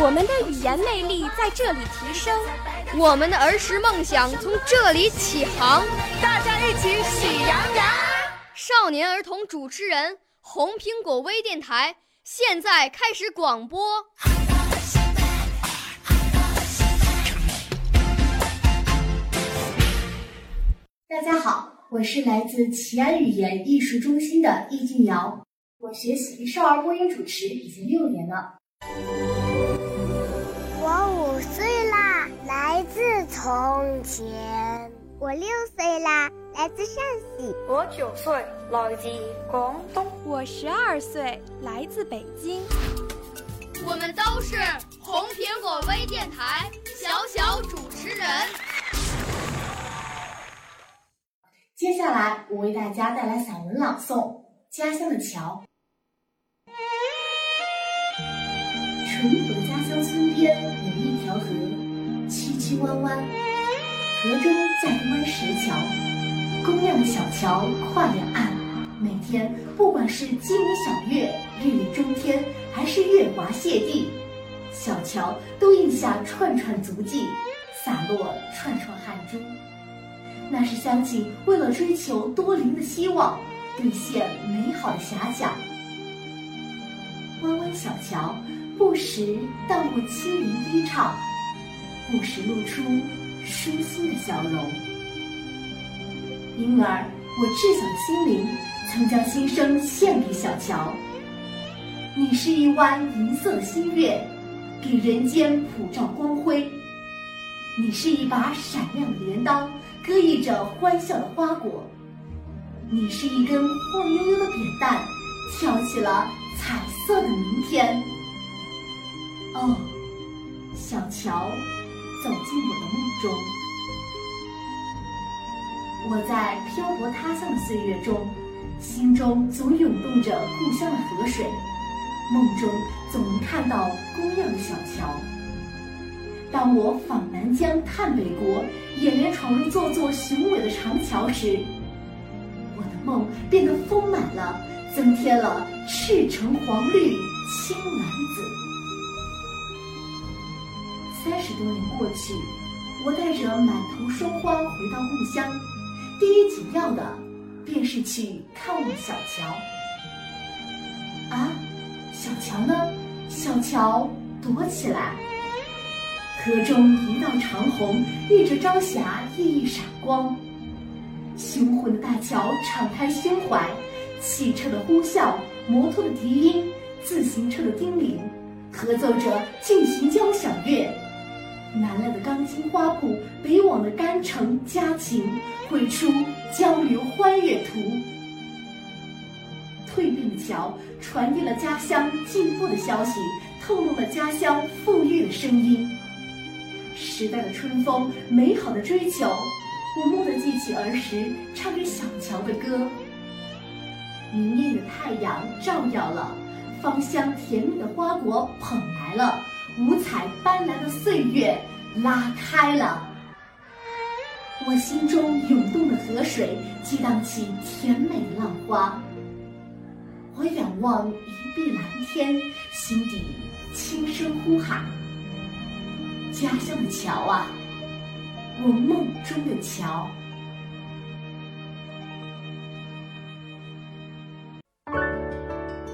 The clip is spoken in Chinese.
我们的语言魅力在这里提升，我们的儿时梦想从这里起航。大家一起喜羊羊。少年儿童主持人，红苹果微电台现在开始广播。大家好，我是来自齐安语言艺术中心的易静瑶，我学习少儿播音主持已经六年了。我五岁啦，来自从前。我六岁啦，来自陕西。我九岁，来自广东。我十二岁，来自北京。我们都是红苹果微电台小小主持人。接下来，我为大家带来散文朗诵《家乡的桥》。淳朴的家乡村边有一条河，曲曲弯弯，河中架一弯石桥，工样的小桥跨两岸。每天，不管是金鱼小月、日月中天，还是月华泻地，小桥都印下串串足迹，洒落串串汗珠。那是乡亲为了追求多灵的希望，兑现美好的遐想。弯弯小桥，不时荡过轻灵低唱，不时露出舒心的笑容。因而，我稚小的心灵曾将心声献给小桥。你是一弯银色的新月，给人间普照光辉。你是一把闪亮的镰刀。割溢着欢笑的花果，你是一根晃悠悠的扁担，挑起了彩色的明天。哦，小桥，走进我的梦中。我在漂泊他乡的岁月中，心中总涌动着故乡的河水，梦中总能看到工样的小桥。当我访南疆探北国，眼帘闯入座座雄伟的长桥时，我的梦变得丰满了，增添了赤橙黄绿青蓝紫。三十多年过去，我带着满头霜花回到故乡，第一紧要的便是去看望小桥。啊，小桥呢？小桥躲起来。河中一道长虹，遇着朝霞熠熠闪光。雄浑的大桥敞开胸怀，汽车的呼啸，摩托的笛音，自行车的叮铃，合奏着进行交响乐。南来的钢筋花布，北往的干城家禽，绘出交流欢悦图。蜕变的桥传递了家乡进步的消息，透露了家乡富裕的声音。时代的春风，美好的追求，我蓦地记起儿时唱给小桥的歌。明艳的太阳照耀了，芳香甜蜜的花果捧来了，五彩斑斓的岁月拉开了。我心中涌动的河水激荡起甜美的浪花。我仰望一碧蓝天，心底轻声呼喊。家乡的桥啊，我梦中的桥。